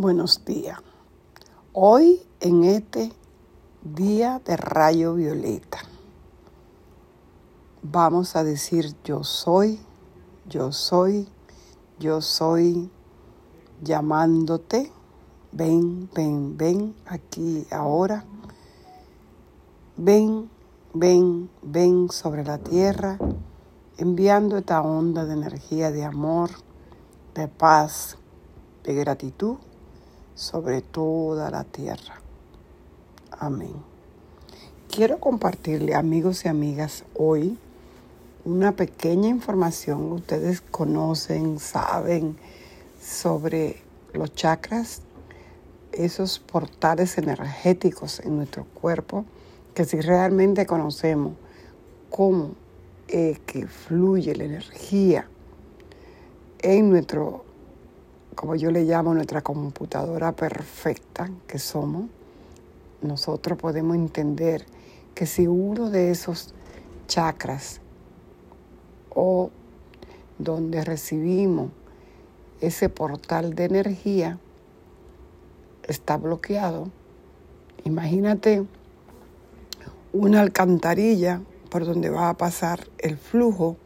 Buenos días. Hoy en este día de rayo violeta vamos a decir yo soy, yo soy, yo soy llamándote. Ven, ven, ven aquí ahora. Ven, ven, ven sobre la tierra, enviando esta onda de energía de amor, de paz, de gratitud sobre toda la tierra. Amén. Quiero compartirle, amigos y amigas, hoy una pequeña información. Ustedes conocen, saben sobre los chakras, esos portales energéticos en nuestro cuerpo, que si realmente conocemos cómo es que fluye la energía en nuestro como yo le llamo, nuestra computadora perfecta que somos, nosotros podemos entender que si uno de esos chakras o donde recibimos ese portal de energía está bloqueado, imagínate una alcantarilla por donde va a pasar el flujo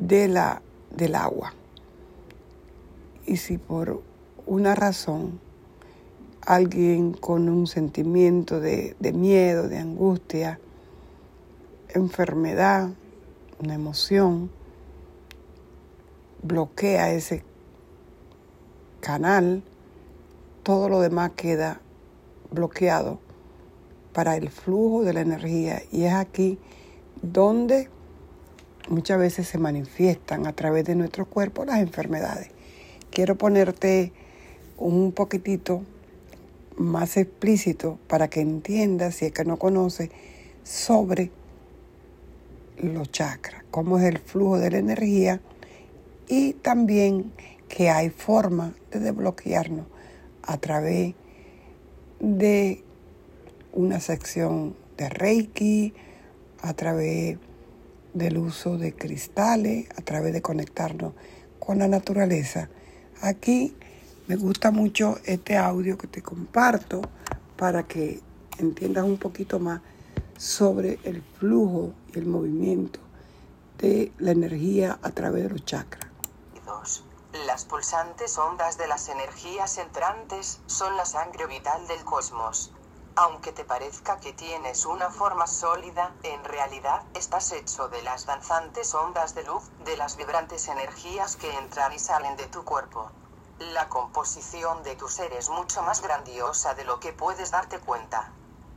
de la, del agua. Y si por una razón alguien con un sentimiento de, miedo, de angustia, enfermedad, una emoción, bloquea ese canal, todo lo demás queda bloqueado para el flujo de la energía. Y es aquí donde muchas veces se manifiestan a través de nuestro cuerpo las enfermedades quiero ponerte un poquitito más explícito para que entiendas, si es que no conoces, sobre los chakras, cómo es el flujo de la energía y también que hay forma de desbloquearnos a través de una sección de Reiki, a través del uso de cristales, a través de conectarnos con la naturaleza Aquí me gusta mucho este audio que te comparto para que entiendas un poquito más sobre el flujo y el movimiento de la energía a través de los chakras. Las pulsantes ondas de las energías entrantes son la sangre vital del cosmos. Aunque te parezca que tienes una forma sólida, en realidad estás hecho de las danzantes ondas de luz, de las vibrantes energías que entran y salen de tu cuerpo. La composición de tu ser es mucho más grandiosa de lo que puedes darte cuenta.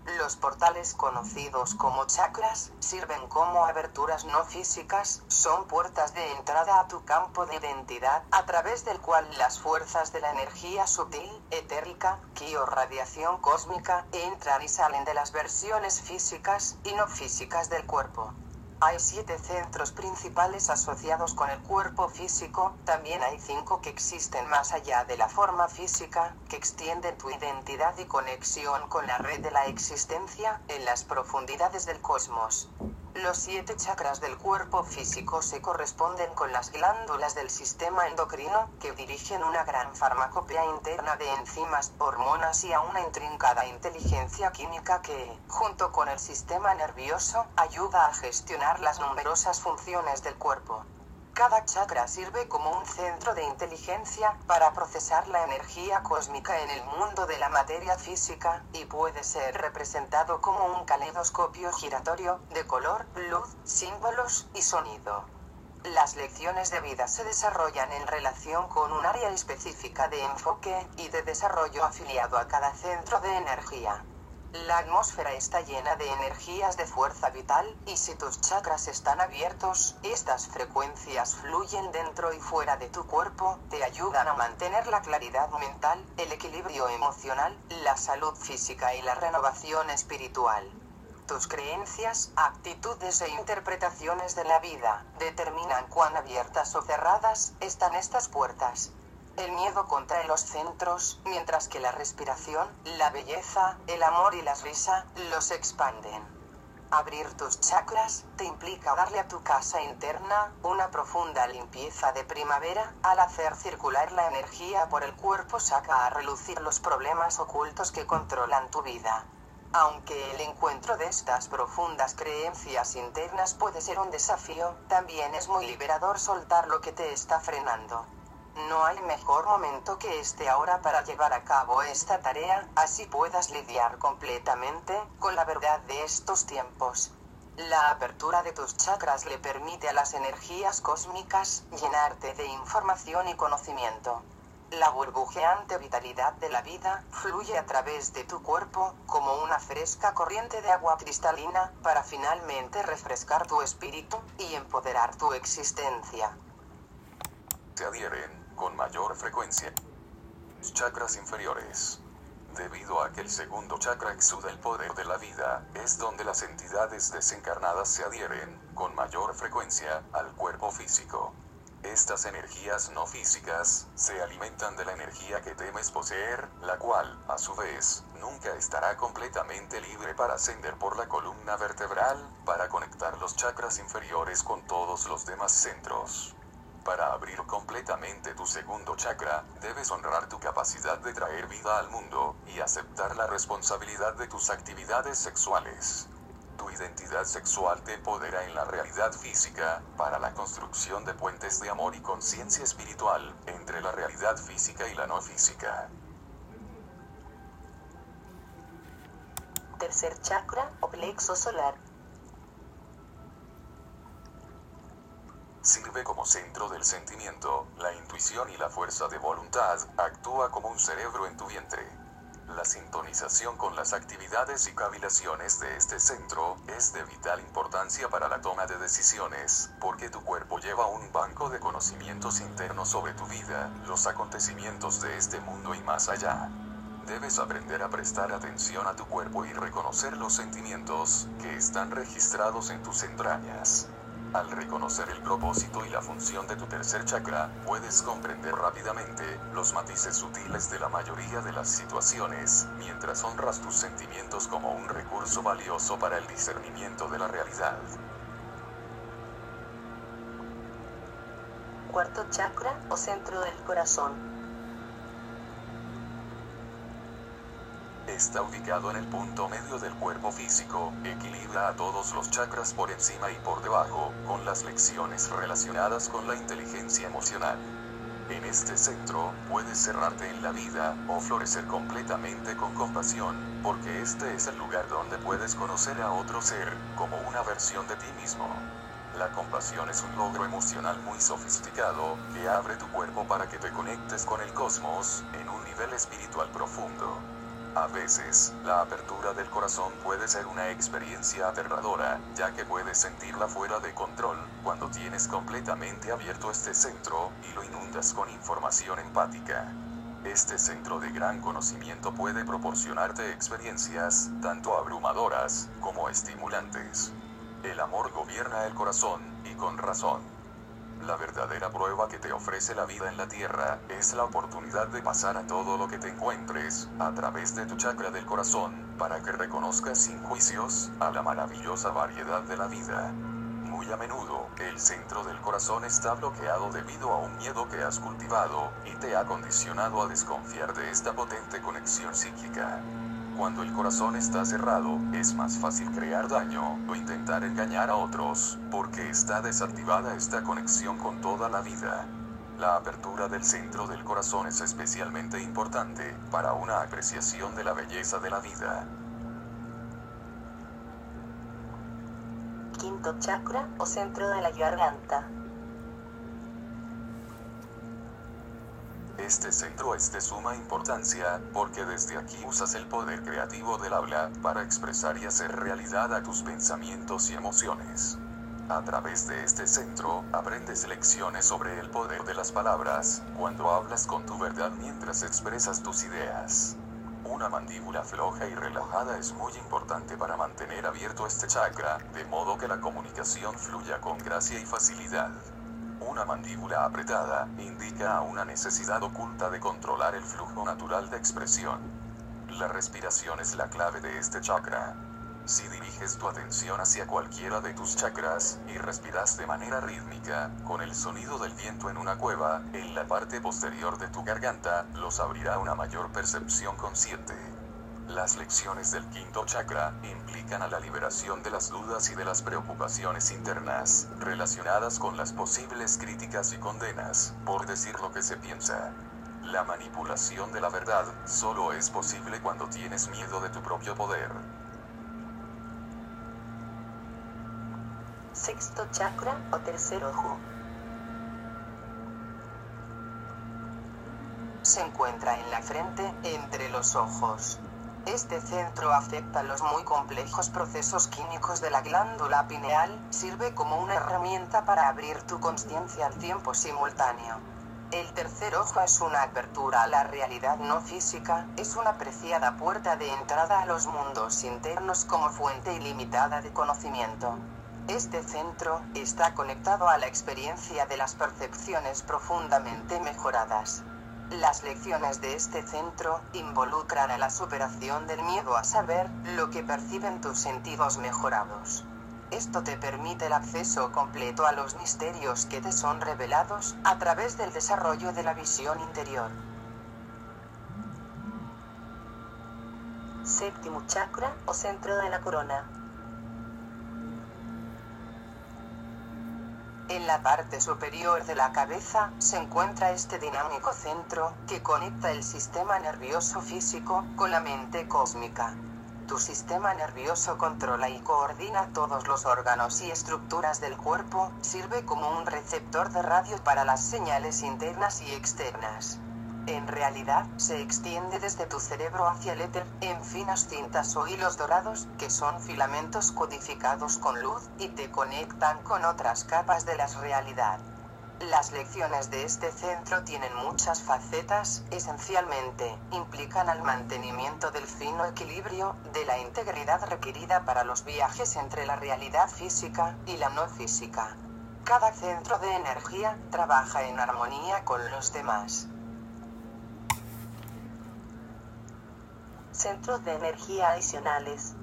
Los portales conocidos como chakras sirven como aberturas no físicas, son puertas de entrada a tu campo de identidad, a través del cual las fuerzas de la energía sutil, etérica, ki o radiación cósmica entran y salen de las versiones físicas y no físicas del cuerpo. Hay siete centros principales asociados con el cuerpo físico, también hay cinco que existen más allá de la forma física, que extienden tu identidad y conexión con la red de la existencia, en las profundidades del cosmos. Los siete chakras del cuerpo físico se corresponden con las glándulas del sistema endocrino, que dirigen una gran farmacopea interna de enzimas, hormonas y a una intrincada inteligencia química que, junto con el sistema nervioso, ayuda a gestionar las numerosas funciones del cuerpo. Cada chakra sirve como un centro de inteligencia para procesar la energía cósmica en el mundo de la materia física, y puede ser representado como un caleidoscopio giratorio, de color, luz, símbolos y sonido. Las lecciones de vida se desarrollan en relación con un área específica de enfoque y de desarrollo afiliado a cada centro de energía. La atmósfera está llena de energías de fuerza vital, y si tus chakras están abiertos, estas frecuencias fluyen dentro y fuera de tu cuerpo, te ayudan a mantener la claridad mental, el equilibrio emocional, la salud física y la renovación espiritual. Tus creencias, actitudes e interpretaciones de la vida determinan cuán abiertas o cerradas están estas puertas. El miedo contrae los centros, mientras que la respiración, la belleza, el amor y la risa, los expanden. Abrir tus chakras te implica darle a tu casa interna una profunda limpieza de primavera, al hacer circular la energía por el cuerpo saca a relucir los problemas ocultos que controlan tu vida. Aunque el encuentro de estas profundas creencias internas puede ser un desafío, también es muy liberador soltar lo que te está frenando. No hay mejor momento que este ahora para llevar a cabo esta tarea, así puedas lidiar completamente con la verdad de estos tiempos. La apertura de tus chakras le permite a las energías cósmicas llenarte de información y conocimiento. La burbujeante vitalidad de la vida fluye a través de tu cuerpo, como una fresca corriente de agua cristalina, para finalmente refrescar tu espíritu y empoderar tu existencia. Se adhieren con mayor frecuencia. Chakras inferiores. Debido a que el segundo chakra exuda el poder de la vida, es donde las entidades desencarnadas se adhieren, con mayor frecuencia, al cuerpo físico. Estas energías no físicas, se alimentan de la energía que temes poseer, la cual, a su vez, nunca estará completamente libre para ascender por la columna vertebral, para conectar los chakras inferiores con todos los demás centros. Para abrir completamente tu segundo chakra, debes honrar tu capacidad de traer vida al mundo, y aceptar la responsabilidad de tus actividades sexuales. Tu identidad sexual te empodera en la realidad física, para la construcción de puentes de amor y conciencia espiritual, entre la realidad física y la no física. Tercer chakra o plexo solar. Como centro del sentimiento, la intuición y la fuerza de voluntad, actúa como un cerebro en tu vientre. La sintonización con las actividades y cavilaciones de este centro es de vital importancia para la toma de decisiones, porque tu cuerpo lleva un banco de conocimientos internos sobre tu vida, los acontecimientos de este mundo y más allá. Debes aprender a prestar atención a tu cuerpo y reconocer los sentimientos que están registrados en tus entrañas. Al reconocer el propósito y la función de tu tercer chakra, puedes comprender rápidamente los matices sutiles de la mayoría de las situaciones, mientras honras tus sentimientos como un recurso valioso para el discernimiento de la realidad. Cuarto chakra o centro del corazón. Está ubicado en el punto medio del cuerpo físico, equilibra a todos los chakras por encima y por debajo, con las lecciones relacionadas con la inteligencia emocional. En este centro, puedes cerrarte en la vida, o florecer completamente con compasión, porque este es el lugar donde puedes conocer a otro ser, como una versión de ti mismo. La compasión es un logro emocional muy sofisticado, que abre tu cuerpo para que te conectes con el cosmos, en un nivel espiritual profundo. A veces, la apertura del corazón puede ser una experiencia aterradora, ya que puedes sentirla fuera de control, cuando tienes completamente abierto este centro, y lo inundas con información empática. Este centro de gran conocimiento puede proporcionarte experiencias, tanto abrumadoras, como estimulantes. El amor gobierna el corazón, y con razón. La verdadera prueba que te ofrece la vida en la tierra es la oportunidad de pasar a todo lo que te encuentres a través de tu chakra del corazón, para que reconozcas sin juicios a la maravillosa variedad de la vida. Muy a menudo, el centro del corazón está bloqueado debido a un miedo que has cultivado y te ha condicionado a desconfiar de esta potente conexión psíquica. Cuando el corazón está cerrado, es más fácil crear daño o intentar engañar a otros, porque está desactivada esta conexión con toda la vida. La apertura del centro del corazón es especialmente importante para una apreciación de la belleza de la vida. Quinto chakra o centro de la garganta. Este centro es de suma importancia, porque desde aquí usas el poder creativo del habla, para expresar y hacer realidad a tus pensamientos y emociones. A través de este centro, aprendes lecciones sobre el poder de las palabras, cuando hablas con tu verdad mientras expresas tus ideas. Una mandíbula floja y relajada es muy importante para mantener abierto este chakra, de modo que la comunicación fluya con gracia y facilidad. Una mandíbula apretada indica una necesidad oculta de controlar el flujo natural de expresión. La respiración es la clave de este chakra. Si diriges tu atención hacia cualquiera de tus chakras, y respiras de manera rítmica, con el sonido del viento en una cueva, en la parte posterior de tu garganta, los abrirá una mayor percepción consciente. Las lecciones del quinto chakra implican a la liberación de las dudas y de las preocupaciones internas, relacionadas con las posibles críticas y condenas, por decir lo que se piensa. La manipulación de la verdad solo es posible cuando tienes miedo de tu propio poder. Sexto chakra o tercer ojo. Se encuentra en la frente, entre los ojos. Este centro afecta los muy complejos procesos químicos de la glándula pineal, sirve como una herramienta para abrir tu conciencia al tiempo simultáneo. El tercer ojo es una apertura a la realidad no física, es una preciada puerta de entrada a los mundos internos como fuente ilimitada de conocimiento. Este centro está conectado a la experiencia de las percepciones profundamente mejoradas. Las lecciones de este centro involucran a la superación del miedo a saber lo que perciben tus sentidos mejorados. Esto te permite el acceso completo a los misterios que te son revelados a través del desarrollo de la visión interior. Séptimo chakra o centro de la corona. En la parte superior de la cabeza se encuentra este dinámico centro que conecta el sistema nervioso físico con la mente cósmica. Tu sistema nervioso controla y coordina todos los órganos y estructuras del cuerpo, sirve como un receptor de radio para las señales internas y externas. En realidad, se extiende desde tu cerebro hacia el éter, en finas cintas o hilos dorados, que son filamentos codificados con luz, y te conectan con otras capas de la realidad. Las lecciones de este centro tienen muchas facetas, esencialmente, implican al mantenimiento del fino equilibrio, de la integridad requerida para los viajes entre la realidad física y la no física. Cada centro de energía trabaja en armonía con los demás. Centros de energía adicionales.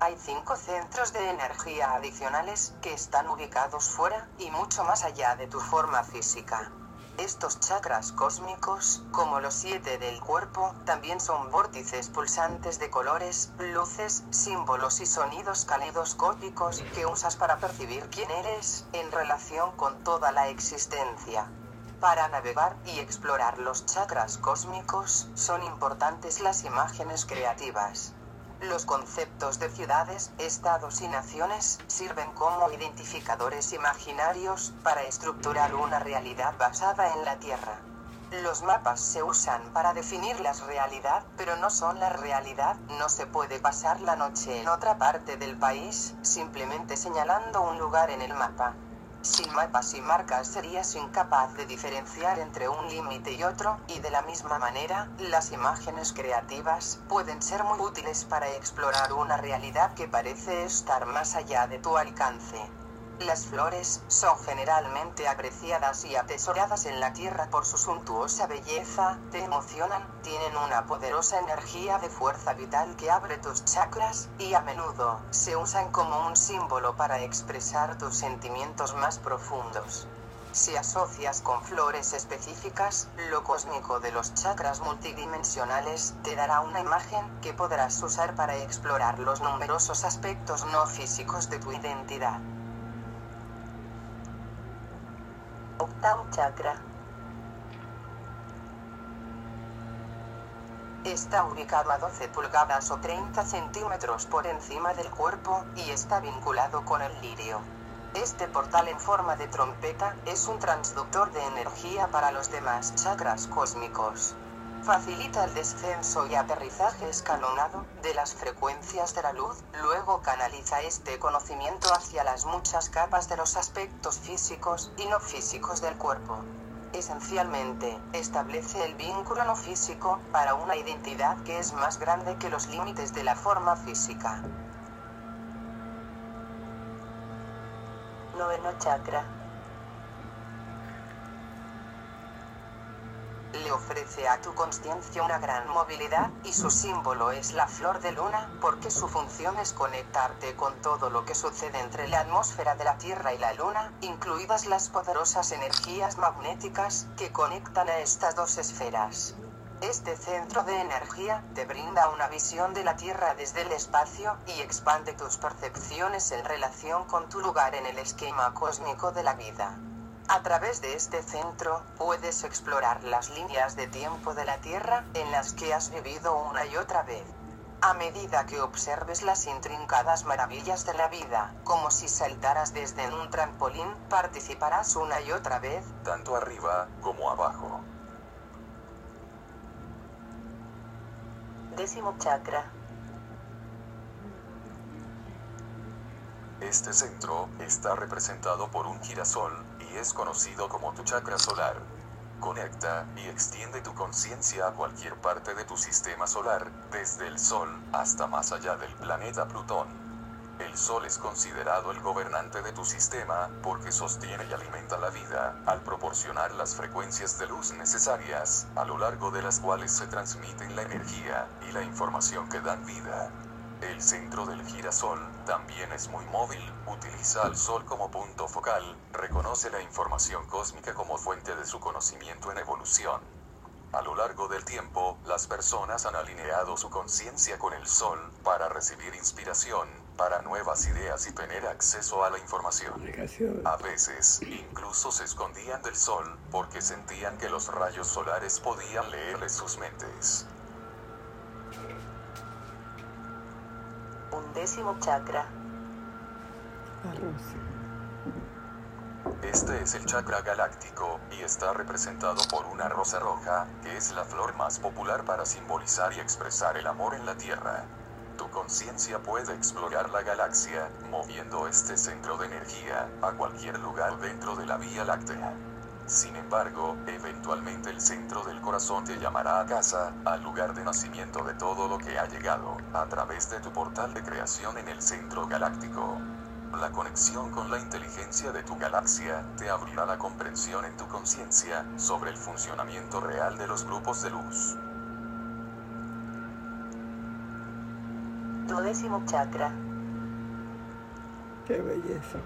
Hay cinco centros de energía adicionales que están ubicados fuera y mucho más allá de tu forma física. Estos chakras cósmicos, como los siete del cuerpo, también son vórtices pulsantes de colores, luces, símbolos y sonidos calidoscópicos que usas para percibir quién eres en relación con toda la existencia. Para navegar y explorar los chakras cósmicos, son importantes las imágenes creativas. Los conceptos de ciudades, estados y naciones sirven como identificadores imaginarios para estructurar una realidad basada en la Tierra. Los mapas se usan para definir la realidad, pero no son la realidad, no se puede pasar la noche en otra parte del país, simplemente señalando un lugar en el mapa. Sin mapas y marcas serías incapaz de diferenciar entre un límite y otro, y de la misma manera, las imágenes creativas pueden ser muy útiles para explorar una realidad que parece estar más allá de tu alcance. Las flores son generalmente apreciadas y atesoradas en la tierra por su suntuosa belleza, te emocionan, tienen una poderosa energía de fuerza vital que abre tus chakras, y a menudo se usan como un símbolo para expresar tus sentimientos más profundos. Si asocias con flores específicas, lo cósmico de los chakras multidimensionales te dará una imagen que podrás usar para explorar los numerosos aspectos no físicos de tu identidad. Octavo chakra. Está ubicado a 12 pulgadas o 30 centímetros por encima del cuerpo y está vinculado con el lirio. Este portal en forma de trompeta es un transductor de energía para los demás chakras cósmicos. Facilita el descenso y aterrizaje escalonado de las frecuencias de la luz, luego canaliza este conocimiento hacia las muchas capas de los aspectos físicos y no físicos del cuerpo. Esencialmente, establece el vínculo no físico para una identidad que es más grande que los límites de la forma física. Noveno chakra. Le ofrece a tu conciencia una gran movilidad y su símbolo es la flor de luna, porque su función es conectarte con todo lo que sucede entre la atmósfera de la Tierra y la Luna, incluidas las poderosas energías magnéticas que conectan a estas dos esferas. Este centro de energía te brinda una visión de la Tierra desde el espacio y expande tus percepciones en relación con tu lugar en el esquema cósmico de la vida. A través de este centro, puedes explorar las líneas de tiempo de la Tierra en las que has vivido una y otra vez. A medida que observes las intrincadas maravillas de la vida, como si saltaras desde un trampolín, participarás una y otra vez, tanto arriba como abajo. Décimo chakra. Este centro está representado por un girasol y es conocido como tu chakra solar. Conecta y extiende tu conciencia a cualquier parte de tu sistema solar, desde el Sol hasta más allá del planeta Plutón. El Sol es considerado el gobernante de tu sistema porque sostiene y alimenta la vida, al proporcionar las frecuencias de luz necesarias, a lo largo de las cuales se transmiten la energía y la información que dan vida. El centro del girasol también es muy móvil, utiliza al Sol como punto focal, reconoce la información cósmica como fuente de su conocimiento en evolución. A lo largo del tiempo, las personas han alineado su conciencia con el Sol para recibir inspiración, para nuevas ideas y tener acceso a la información. A veces, incluso se escondían del Sol porque sentían que los rayos solares podían leerles sus mentes. Este es el chakra galáctico, y está representado por una rosa roja, que es la flor más popular para simbolizar y expresar el amor en la Tierra. Tu conciencia puede explorar la galaxia, moviendo este centro de energía, a cualquier lugar dentro de la Vía Láctea. Sin embargo, eventualmente el centro del corazón te llamará a casa, al lugar de nacimiento de todo lo que ha llegado, a través de tu portal de creación en el centro galáctico. La conexión con la inteligencia de tu galaxia te abrirá la comprensión en tu conciencia sobre el funcionamiento real de los grupos de luz. Duodécimo chakra. Qué belleza.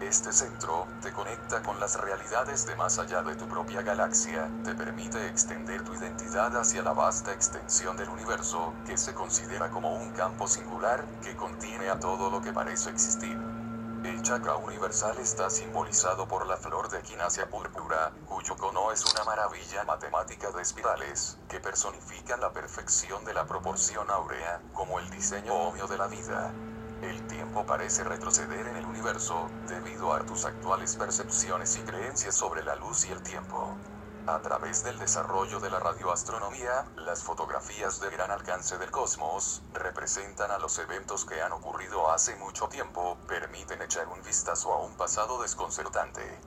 Este centro te conecta con las realidades de más allá de tu propia galaxia, te permite extender tu identidad hacia la vasta extensión del universo, que se considera como un campo singular que contiene a todo lo que parece existir. El chakra universal está simbolizado por la flor de equinacia púrpura, cuyo cono es una maravilla matemática de espirales, que personifican la perfección de la proporción áurea, como el diseño ohmio de la vida. El tiempo parece retroceder en el universo, debido a tus actuales percepciones y creencias sobre la luz y el tiempo. A través del desarrollo de la radioastronomía, las fotografías de gran alcance del cosmos representan a los eventos que han ocurrido hace mucho tiempo, permiten echar un vistazo a un pasado desconcertante.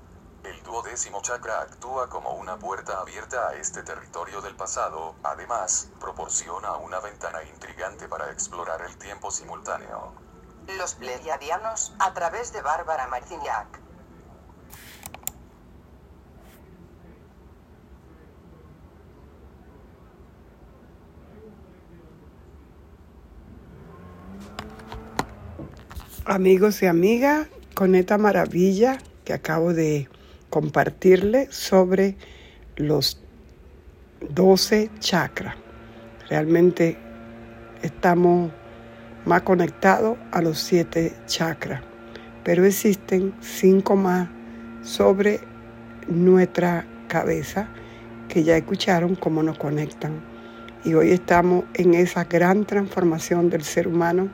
El duodécimo chakra actúa como una puerta abierta a este territorio del pasado, además, proporciona una ventana intrigante para explorar el tiempo simultáneo. Los Pleiadianos, a través de Bárbara Marciniak. Amigos y amigas, con esta maravilla que acabo de compartirle sobre los 12 chakras. Realmente estamos más conectados a los siete chakras, pero existen cinco más sobre nuestra cabeza que ya escucharon cómo nos conectan. Y hoy estamos en esa gran transformación del ser humano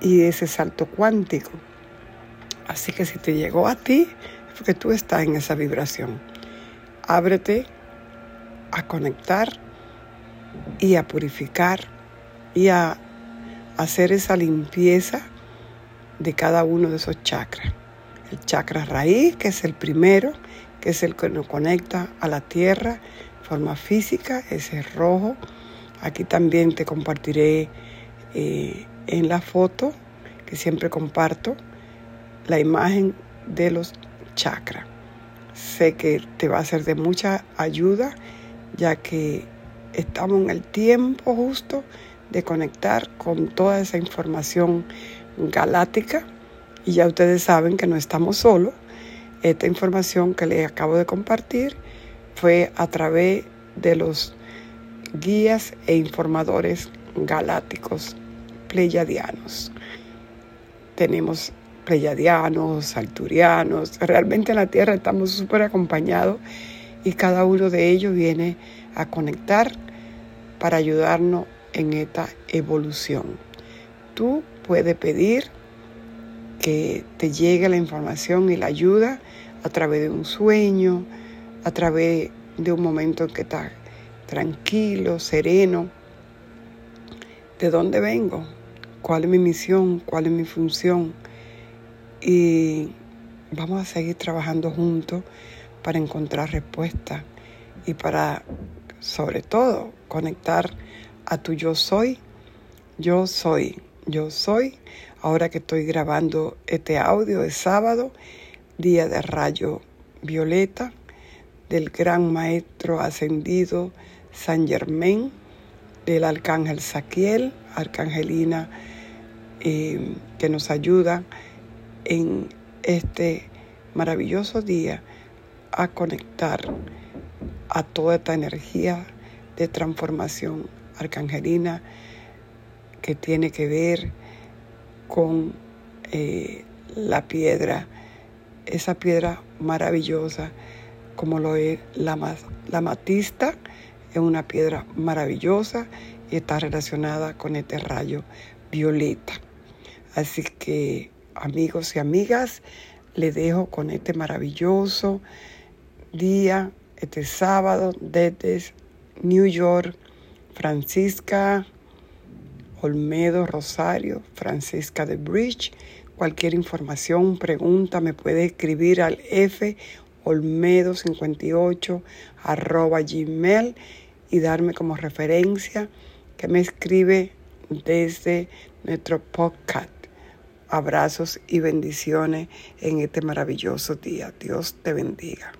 y ese salto cuántico. Así que si te llegó a ti, es porque tú estás en esa vibración. Ábrete a conectar y a purificar y a hacer esa limpieza de cada uno de esos chakras. El chakra raíz, que es el primero, que es el que nos conecta a la tierra, forma física, ese rojo. Aquí también te compartiré eh, en la foto que siempre comparto la imagen de los chakras. sé que te va a ser de mucha ayuda, ya que estamos en el tiempo justo de conectar con toda esa información galáctica y ya ustedes saben que no estamos solos. Esta información que les acabo de compartir fue a través de los guías e informadores galácticos pleyadianos. Tenemos pleyadianos, alturianos, realmente en la Tierra estamos súper acompañados y cada uno de ellos viene a conectar para ayudarnos en esta evolución. Tú puedes pedir que te llegue la información y la ayuda a través de un sueño, a través de un momento en que estás tranquilo, sereno. ¿De dónde vengo? ¿Cuál es mi misión? ¿Cuál es mi función? Y vamos a seguir trabajando juntos para encontrar respuestas y para, sobre todo, conectar a tu yo soy. Yo soy, yo soy. Ahora que estoy grabando este audio de sábado, día de rayo violeta, del gran maestro ascendido San Germain, del arcángel Saquiel, arcangelina eh, que nos ayuda en este maravilloso día a conectar a toda esta energía de transformación arcangelina que tiene que ver con eh, la piedra, esa piedra maravillosa como lo es la, la matista, es una piedra maravillosa y está relacionada con este rayo violeta. Así que amigos y amigas, les dejo con este maravilloso día, este sábado desde New York, Francisca Olmedo Rosario, Francisca de Bridge. Cualquier información, pregunta, me puede escribir al F olmedo58 arroba gmail y darme como referencia que me escribe desde nuestro podcast. Abrazos y bendiciones en este maravilloso día. Dios te bendiga.